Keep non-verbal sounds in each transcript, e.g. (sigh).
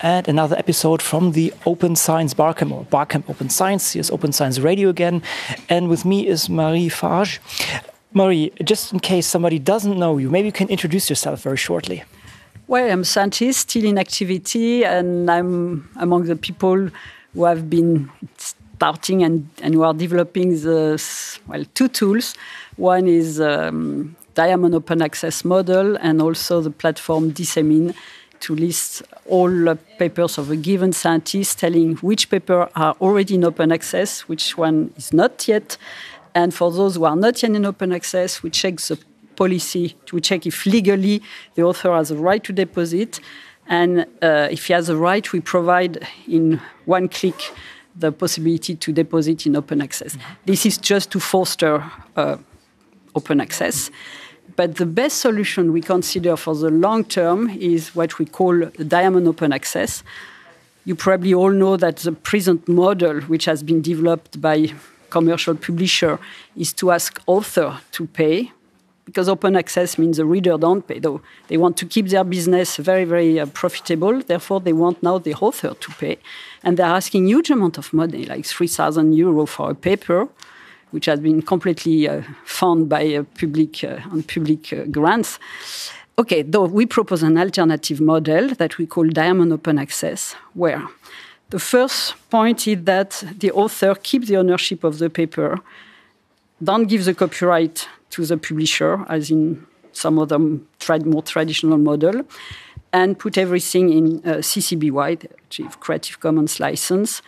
and another episode from the Open Science Barcamp or Barcamp Open Science. Here's Open Science Radio again, and with me is Marie Farge. Marie, just in case somebody doesn't know you, maybe you can introduce yourself very shortly. Well, I'm a scientist still in activity, and I'm among the people who have been starting and, and who are developing the well two tools. One is um, Diamond Open Access model, and also the platform Dissemin to list all papers of a given scientist, telling which paper are already in open access, which one is not yet. And for those who are not yet in open access, we check the policy to check if legally the author has a right to deposit. And uh, if he has a right, we provide in one click the possibility to deposit in open access. This is just to foster uh, open access. But the best solution we consider for the long term is what we call diamond open access. You probably all know that the present model, which has been developed by commercial publisher, is to ask author to pay because open access means the reader don't pay. Though they want to keep their business very, very uh, profitable. Therefore, they want now the author to pay, and they're asking huge amount of money, like three thousand euro for a paper, which has been completely uh, funded by uh, public on public uh, grants. Okay, though we propose an alternative model that we call Diamond Open Access, where the first point is that the author keeps the ownership of the paper, don't give the copyright to the publisher, as in some other more traditional model, and put everything in uh, CC BY, Creative Commons license.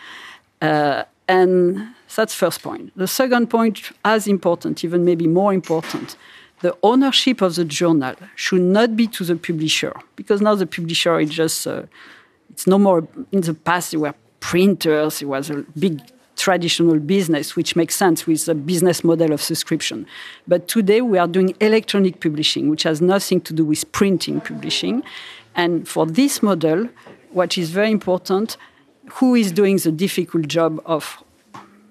Uh, and that's first point. The second point, as important, even maybe more important, the ownership of the journal should not be to the publisher, because now the publisher is just, uh, it's no more, in the past there were printers, it was a big traditional business, which makes sense with the business model of subscription. But today we are doing electronic publishing, which has nothing to do with printing publishing. And for this model, what is very important, who is doing the difficult job of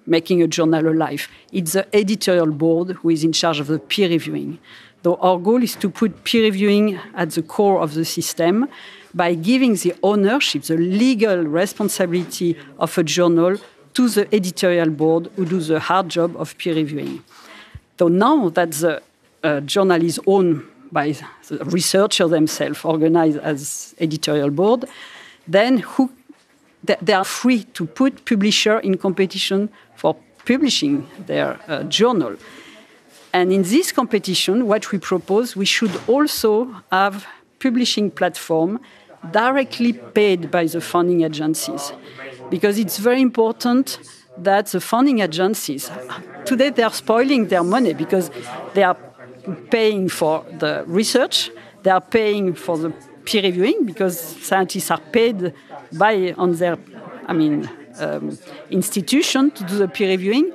making a journal alive? It's the editorial board who is in charge of the peer reviewing. Though our goal is to put peer reviewing at the core of the system by giving the ownership, the legal responsibility of a journal to the editorial board who do the hard job of peer reviewing. So now that the uh, journal is owned by the researchers themselves, organized as editorial board, then who they are free to put publisher in competition for publishing their uh, journal. And in this competition, what we propose, we should also have publishing platform directly paid by the funding agencies because it's very important that the funding agencies today they are spoiling their money because they are paying for the research they are paying for the peer reviewing because scientists are paid by on their i mean um, institution to do the peer reviewing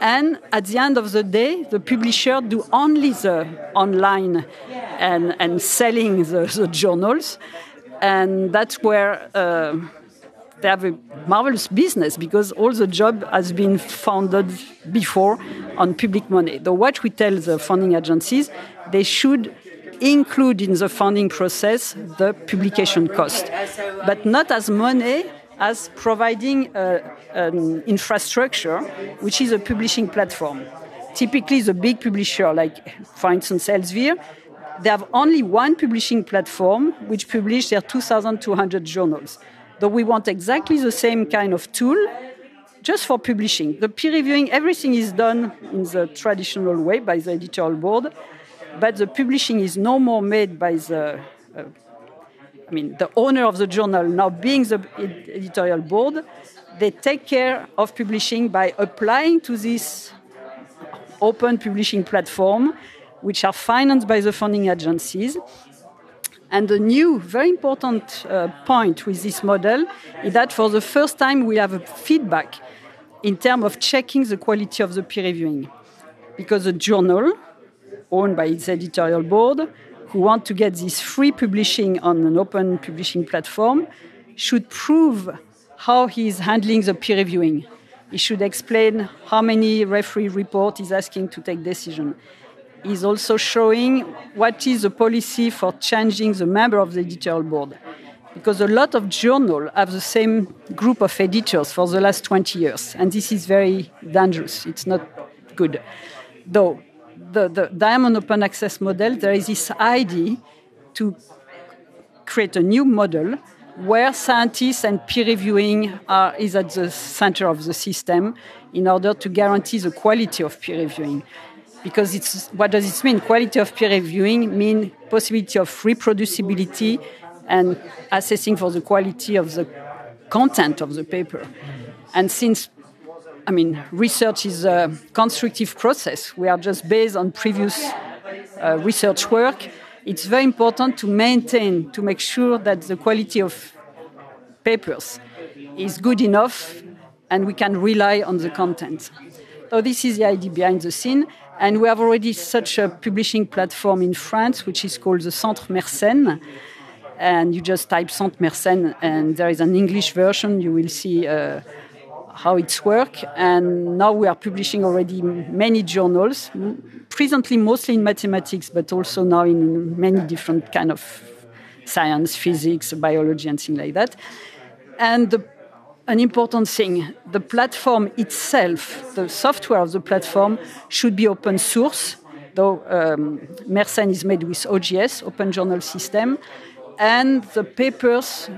and at the end of the day the publisher do only the online and, and selling the, the journals and that's where uh, they have a marvelous business because all the job has been funded before on public money. Though what we tell the funding agencies, they should include in the funding process the publication cost, but not as money as providing uh, an infrastructure, which is a publishing platform. Typically, the big publisher, like for instance Elsevier, they have only one publishing platform which publishes their 2,200 journals. Though we want exactly the same kind of tool just for publishing. The peer reviewing, everything is done in the traditional way by the editorial board, but the publishing is no more made by the, uh, I mean, the owner of the journal now being the ed editorial board. They take care of publishing by applying to this open publishing platform, which are financed by the funding agencies, and the new, very important uh, point with this model is that for the first time we have a feedback in terms of checking the quality of the peer reviewing. Because the journal, owned by its editorial board, who want to get this free publishing on an open publishing platform, should prove how he is handling the peer reviewing. He should explain how many referee report he's asking to take decision is also showing what is the policy for changing the member of the editorial board. because a lot of journals have the same group of editors for the last 20 years, and this is very dangerous. It's not good. Though the, the Diamond Open Access model, there is this idea to create a new model where scientists and peer reviewing are, is at the center of the system in order to guarantee the quality of peer reviewing. Because it's, what does it mean? Quality of peer reviewing mean possibility of reproducibility and assessing for the quality of the content of the paper. And since I mean, research is a constructive process. We are just based on previous uh, research work. It's very important to maintain, to make sure that the quality of papers is good enough and we can rely on the content. So this is the idea behind the scene. And we have already such a publishing platform in France, which is called the Centre Mersenne. And you just type Centre Mersenne, and there is an English version. You will see uh, how it's work. And now we are publishing already many journals, presently mostly in mathematics, but also now in many different kind of science, physics, biology, and things like that. And the, an important thing, the platform itself, the software of the platform, should be open source. Though um, Mersenne is made with OJS, Open Journal System, and the papers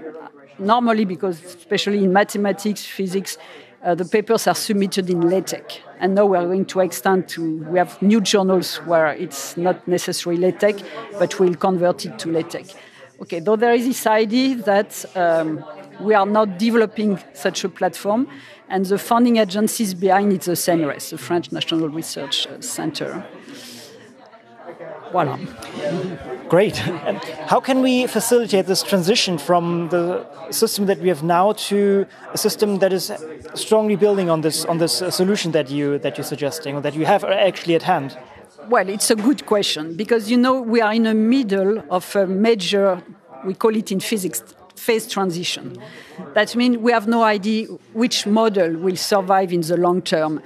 normally because especially in mathematics physics uh, the papers are submitted in LaTeX. And now we are going to extend to, we have new journals where it's not necessarily LaTeX, but we'll convert it to LaTeX. Okay, though there is this idea that um, we are not developing such a platform, and the funding agencies behind it, the CNRS, the French National Research Center. Voila. Great. How can we facilitate this transition from the system that we have now to a system that is strongly building on this on this uh, solution that you that you're suggesting or that you have actually at hand? Well, it's a good question because you know we are in the middle of a major, we call it in physics, phase transition. That means we have no idea which model will survive in the long term.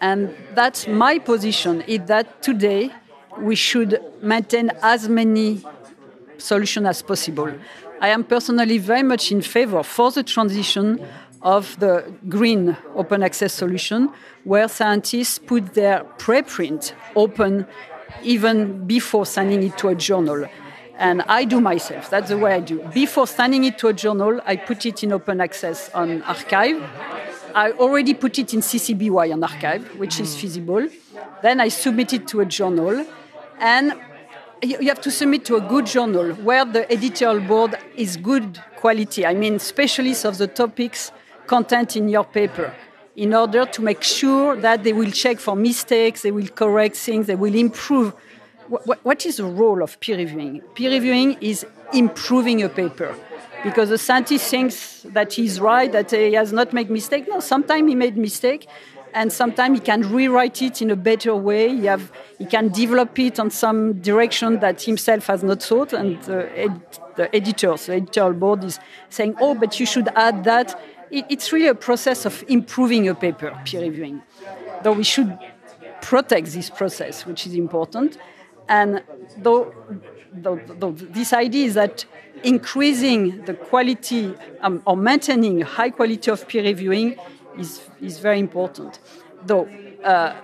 And that's my position is that today we should maintain as many solutions as possible. I am personally very much in favor for the transition of the green open access solution, where scientists put their preprint open even before sending it to a journal. And I do myself, that's the way I do. Before sending it to a journal, I put it in open access on arXiv. I already put it in CC BY on arXiv, which is mm. feasible. Then I submit it to a journal and you have to submit to a good journal where the editorial board is good quality. I mean, specialists of the topics content in your paper in order to make sure that they will check for mistakes, they will correct things, they will improve. what is the role of peer reviewing? Peer reviewing is improving a paper because the scientist thinks that he's right, that he has not made mistake. No, sometimes he made mistake, and sometimes he can rewrite it in a better way. He, have, he can develop it on some direction that himself has not thought, and the, ed, the editors, the editorial board is saying, "Oh, but you should add that." It, it's really a process of improving a paper, peer reviewing. Though we should protect this process, which is important, and though, though, though this idea is that increasing the quality um, or maintaining high quality of peer reviewing is, is very important. Though, uh,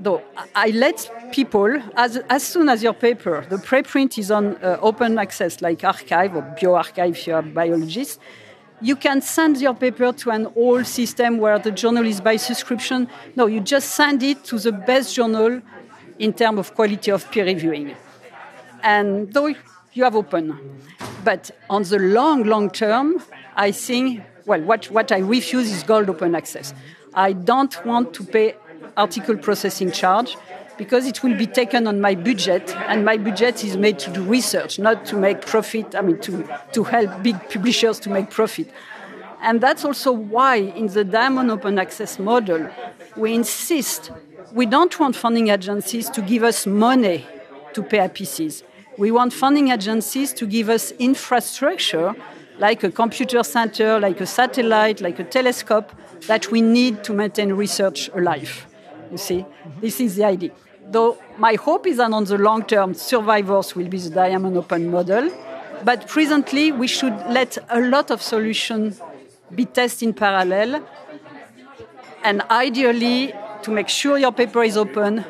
though I let people, as, as soon as your paper, the preprint is on uh, open access, like arXiv or bioRxiv if you are a biologist, you can send your paper to an old system where the journal is by subscription. No, you just send it to the best journal in terms of quality of peer reviewing. And though you have open. But on the long, long term, I think well, what, what I refuse is gold open access. I don't want to pay article processing charge because it will be taken on my budget, and my budget is made to do research, not to make profit, I mean, to, to help big publishers to make profit. And that's also why, in the Diamond Open Access model, we insist we don't want funding agencies to give us money to pay APCs. We want funding agencies to give us infrastructure like a computer center, like a satellite, like a telescope that we need to maintain research alive. You see, this is the idea. Though my hope is that on the long term, survivors will be the Diamond Open model, But presently, we should let a lot of solutions be tested in parallel. And ideally, to make sure your paper is open,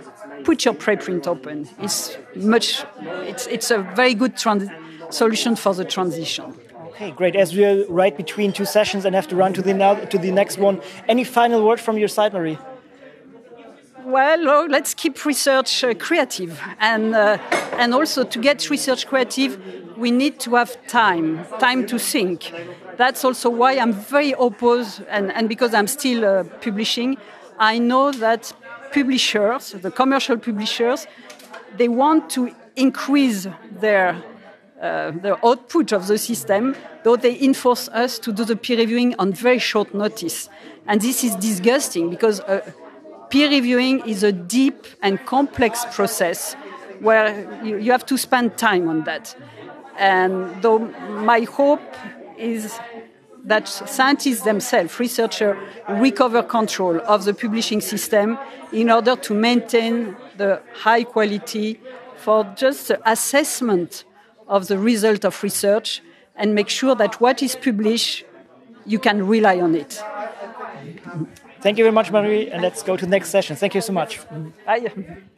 put your preprint open. It's much. It's, it's a very good solution for the transition. Okay, great. As we are right between two sessions and have to run to the now to the next one, any final word from your side, Marie? Well, oh, let's keep research uh, creative, and uh, and also to get research creative, we need to have time, time to think. That's also why I'm very opposed, and, and because I'm still uh, publishing, I know that publishers, the commercial publishers, they want to increase their uh, the output of the system, though they enforce us to do the peer reviewing on very short notice. And this is disgusting because uh, peer reviewing is a deep and complex process where you, you have to spend time on that. And though my hope is that scientists themselves, researchers, recover control of the publishing system in order to maintain the high quality for just assessment of the result of research and make sure that what is published, you can rely on it. Thank you very much, Marie, and let's go to the next session. Thank you so much. Bye. (laughs)